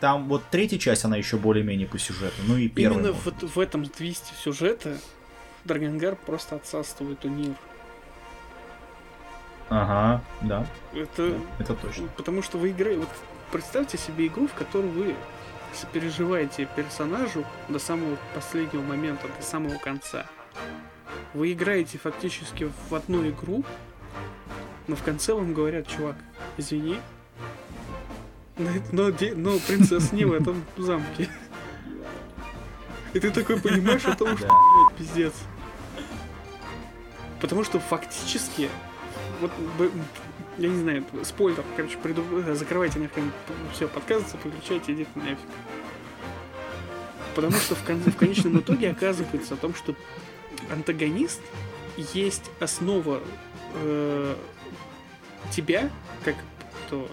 Там вот третья часть, она еще более-менее по сюжету. Ну и первая.
Именно вот в этом твисте сюжета Драгонгар просто отсасывает у Нир.
Ага, да,
Это
да, это точно.
Потому что вы играете... Вот представьте себе игру, в которой вы сопереживаете персонажу до самого последнего момента, до самого конца. Вы играете фактически в одну игру, но в конце вам говорят, чувак, извини, но, но, но принцесса не в этом замке. И ты такой понимаешь о том, что, пиздец. Потому что фактически, вот, я не знаю, спойлер, короче, приду, э, закрывайте нахрен все, подкаст, выключайте, идите нафиг. Потому что в, кон- в конечном итоге оказывается о том, что антагонист есть основа э, тебя, как то...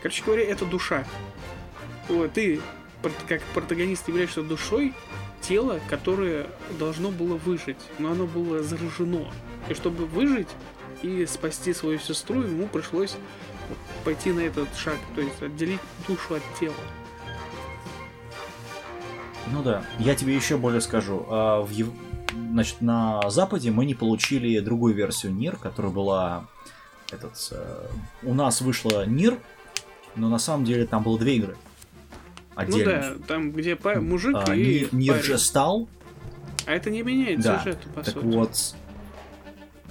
Короче говоря, это душа. Вот, ты как протагонист являешься душой тела, которое должно было выжить, но оно было заражено. И чтобы выжить и спасти свою сестру, ему пришлось пойти на этот шаг, то есть отделить душу от тела.
Ну да. Я тебе еще более скажу. А, в Ев- Значит, на Западе мы не получили другую версию Нир, которая была этот. э, У нас вышла Нир, но на самом деле там было две игры.
Ну
Отдельно.
да, там где па- мужик
А,
и парень.
же стал,
А это не меняет
Да,
сюжету, по
Так
сути.
вот,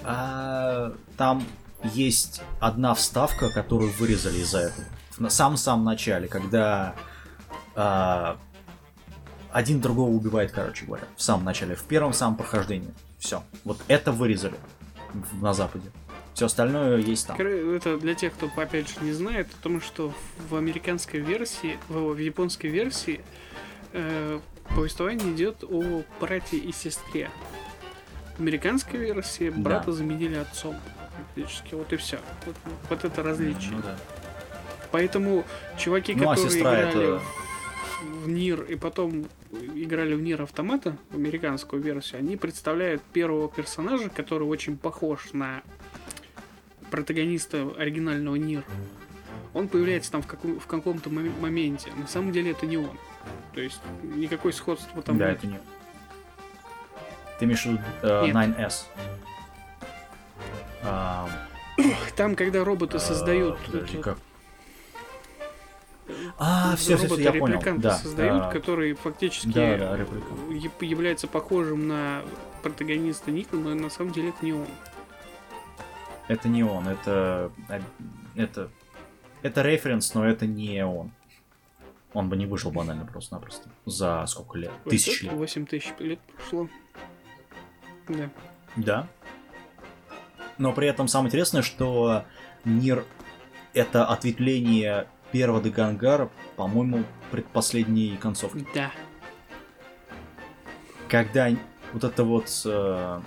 а, там есть одна вставка, которую вырезали из-за этого. В самом-самом начале, когда а, один другого убивает, короче говоря, в самом начале, в первом самом прохождении. Все. Вот это вырезали на Западе. Все остальное есть там.
Это для тех, кто, опять же, не знает, потому что в американской версии, в, в японской версии э, повествование идет о брате и сестре. В американской версии брата заменили отцом. Фактически, вот и все. Вот, вот это различие.
Ну да.
Поэтому чуваки,
Ну, а
которые
сестра
играли
это-
в, в Нир и потом играли в Нир Автомата, в американскую версию, они представляют первого персонажа, который очень похож на протагониста оригинального Нир. Он появляется там в, каком- в каком-то моме- моменте. На самом деле это не он. То есть никакой сходства там
да,
нет.
это не. Ты имеешь в виду э,
Нет.
9S? А,
Там, когда роботы создают...
а, подожди, как? А, все, все, я понял. Да,
создают,
а,
который фактически
Да, да, репликант.
является похожим на протагониста Ника, но на самом деле это не он.
Это не он, это... Это... Это референс, но это не он. Он бы не выжил банально просто-напросто. За сколько лет? Тысяч лет.
8 тысяч лет прошло. Да.
Да. Но при этом самое интересное, что Нир это ответвление первого Дагангара, по-моему, предпоследней концовки.
Да.
Когда вот это вот э,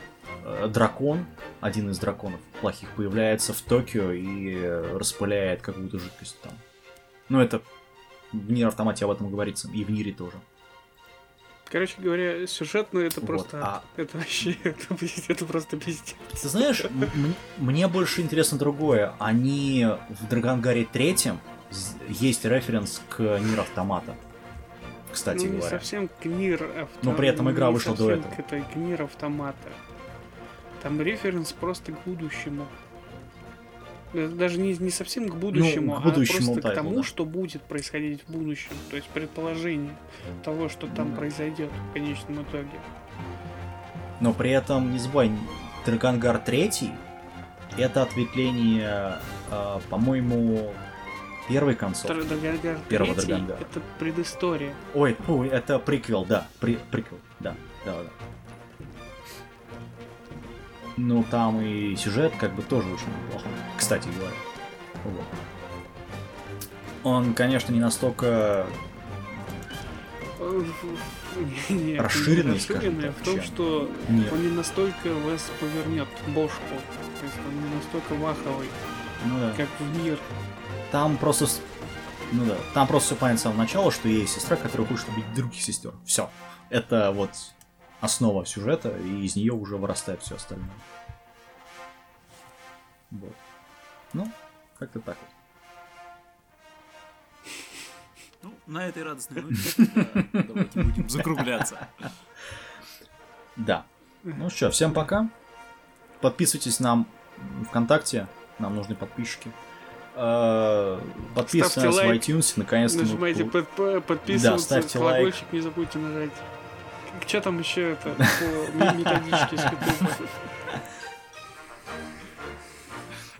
э, дракон, один из драконов плохих, появляется в Токио и э, распыляет какую-то жидкость там. Ну, это в Нир автомате об этом говорится, и в Нире тоже.
Короче говоря, сюжетно это
Вот,
просто...
а-
Это вообще... *laughs* Это, это просто пиздец.
Ты знаешь, мне больше интересно другое. Они в Драгонгаре третьем есть референс к Нир Автомата. Кстати
ну, не
говоря.
совсем к Нир Авто...
Но при этом игра вышла до этого.
К, этой, к Нир Автомата. Там референс просто к будущему. Да- Даже не, не совсем к будущему,
Ну, к будущему
а просто к
тайтлу,
тому,
да.
что будет происходить в будущем. То есть предположение того, что там
Да.
произойдет в конечном итоге.
Но при этом, не забывай, Драгонгар третий это ответвление, э, по-моему, первой концовки.
Драгонгар
Первого Драгонгара.
это предыстория.
Ой, фу, это приквел, да, при, приквел, да, да, да. Ну, там и сюжет как бы тоже очень неплохой, кстати говоря. Вот. Он, конечно, не настолько...
Э, не- не,
Расширенный,
расширенный,
так,
в том,
чем.
что
Нет.
он не настолько вас повернет бошку. То есть он не настолько ваховый,
Ну да.
как в мир.
Там просто... Ну да, там просто все понятно с самого начала, что есть сестра, которая хочет убить других сестер. Все. Это вот основа сюжета, и из нее уже вырастает все остальное. Вот. Ну, как-то так вот.
Ну, На этой радостной ноте *laughs* да, давайте будем закругляться.
Да. Ну что, всем пока. Подписывайтесь нам ВКонтакте, нам нужны подписчики. Э, Подписывайтесь
Ставьте
на нас в
лайк,
iTunes, наконец-то мы
Нажимайте
пу-
под- по- подписываться,
ставьте
колокольчик не забудьте нажать. Что там еще это по ме- *laughs* методичке с?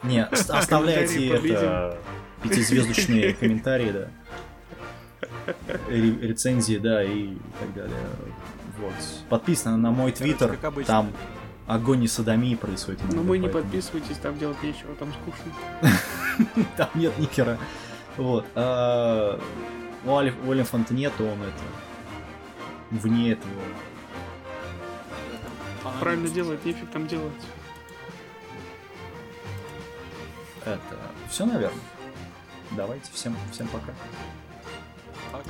Не, *laughs* оставляйте это пятизвездочные комментарии, да. Ре- Рецензии, да, и так далее. Вот. Подписано на мой твиттер, там огонь и садомии происходит.
Но мы не подписывайтесь, там делать нечего, там скучно. *laughs*
Там нет никера. Вот. а, У Олифанта нету, он это... Вне этого.
Правильно делает, нефиг там делать.
Это... Все, наверное. Давайте, всем, всем пока.
Так.